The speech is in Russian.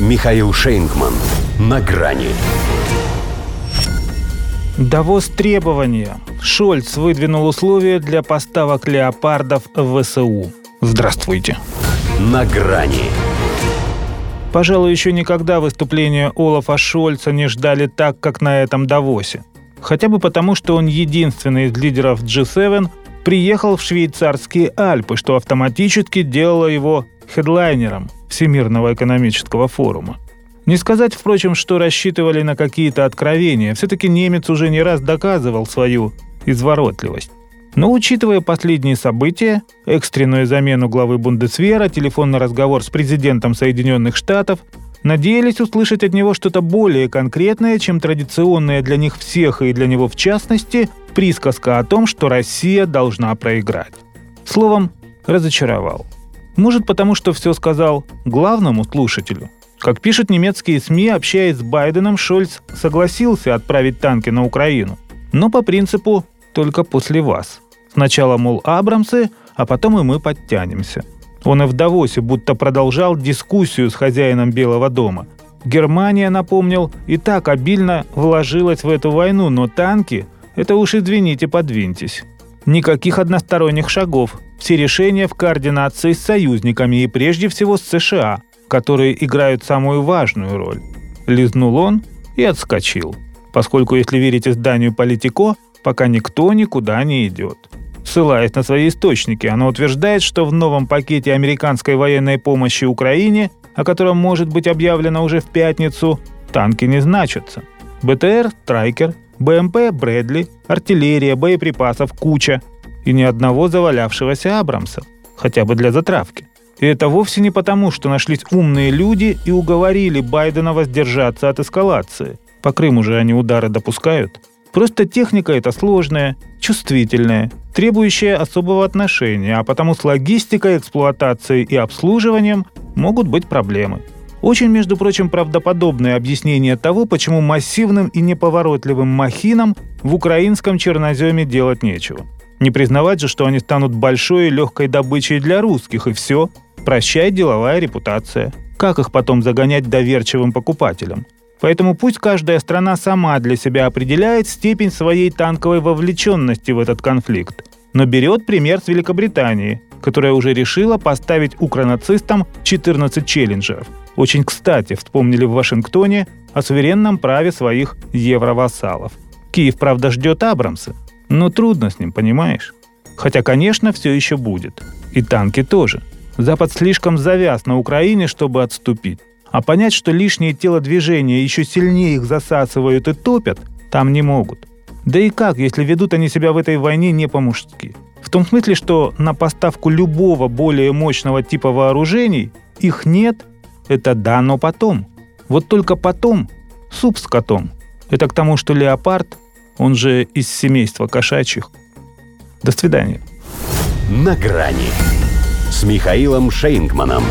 Михаил Шейнгман. На грани. Давос требования. Шольц выдвинул условия для поставок леопардов в ВСУ. Здравствуйте. На грани. Пожалуй, еще никогда выступления Олафа Шольца не ждали так, как на этом Давосе. Хотя бы потому, что он единственный из лидеров G7 приехал в швейцарские Альпы, что автоматически делало его хедлайнером Всемирного экономического форума. Не сказать, впрочем, что рассчитывали на какие-то откровения. Все-таки немец уже не раз доказывал свою изворотливость. Но учитывая последние события, экстренную замену главы Бундесвера, телефонный разговор с президентом Соединенных Штатов, надеялись услышать от него что-то более конкретное, чем традиционная для них всех и для него в частности присказка о том, что Россия должна проиграть. Словом, разочаровал. Может потому, что все сказал главному слушателю. Как пишут немецкие СМИ, общаясь с Байденом, Шольц согласился отправить танки на Украину. Но по принципу «только после вас». Сначала, мол, Абрамсы, а потом и мы подтянемся. Он и в Давосе будто продолжал дискуссию с хозяином Белого дома. Германия, напомнил, и так обильно вложилась в эту войну, но танки – это уж извините, подвиньтесь. Никаких односторонних шагов. Все решения в координации с союзниками и прежде всего с США, которые играют самую важную роль. Лизнул он и отскочил. Поскольку, если верить изданию «Политико», пока никто никуда не идет. Ссылаясь на свои источники, оно утверждает, что в новом пакете американской военной помощи Украине, о котором может быть объявлено уже в пятницу, танки не значатся. БТР – Трайкер, БМП – Брэдли, артиллерия, боеприпасов – куча. И ни одного завалявшегося Абрамса. Хотя бы для затравки. И это вовсе не потому, что нашлись умные люди и уговорили Байдена воздержаться от эскалации. По Крыму же они удары допускают. Просто техника эта сложная, чувствительная, требующая особого отношения, а потому с логистикой, эксплуатацией и обслуживанием могут быть проблемы. Очень, между прочим, правдоподобное объяснение того, почему массивным и неповоротливым махинам в украинском черноземе делать нечего. Не признавать же, что они станут большой и легкой добычей для русских, и все. Прощай деловая репутация. Как их потом загонять доверчивым покупателям? Поэтому пусть каждая страна сама для себя определяет степень своей танковой вовлеченности в этот конфликт. Но берет пример с Великобритании, которая уже решила поставить укронацистам 14 челленджеров – очень кстати вспомнили в Вашингтоне о суверенном праве своих евровассалов. Киев, правда, ждет Абрамса, но трудно с ним, понимаешь? Хотя, конечно, все еще будет. И танки тоже. Запад слишком завяз на Украине, чтобы отступить. А понять, что лишние телодвижения еще сильнее их засасывают и топят, там не могут. Да и как, если ведут они себя в этой войне не по-мужски? В том смысле, что на поставку любого более мощного типа вооружений их нет это да, но потом. Вот только потом суп с котом. Это к тому, что леопард, он же из семейства кошачьих. До свидания. На грани с Михаилом Шейнгманом.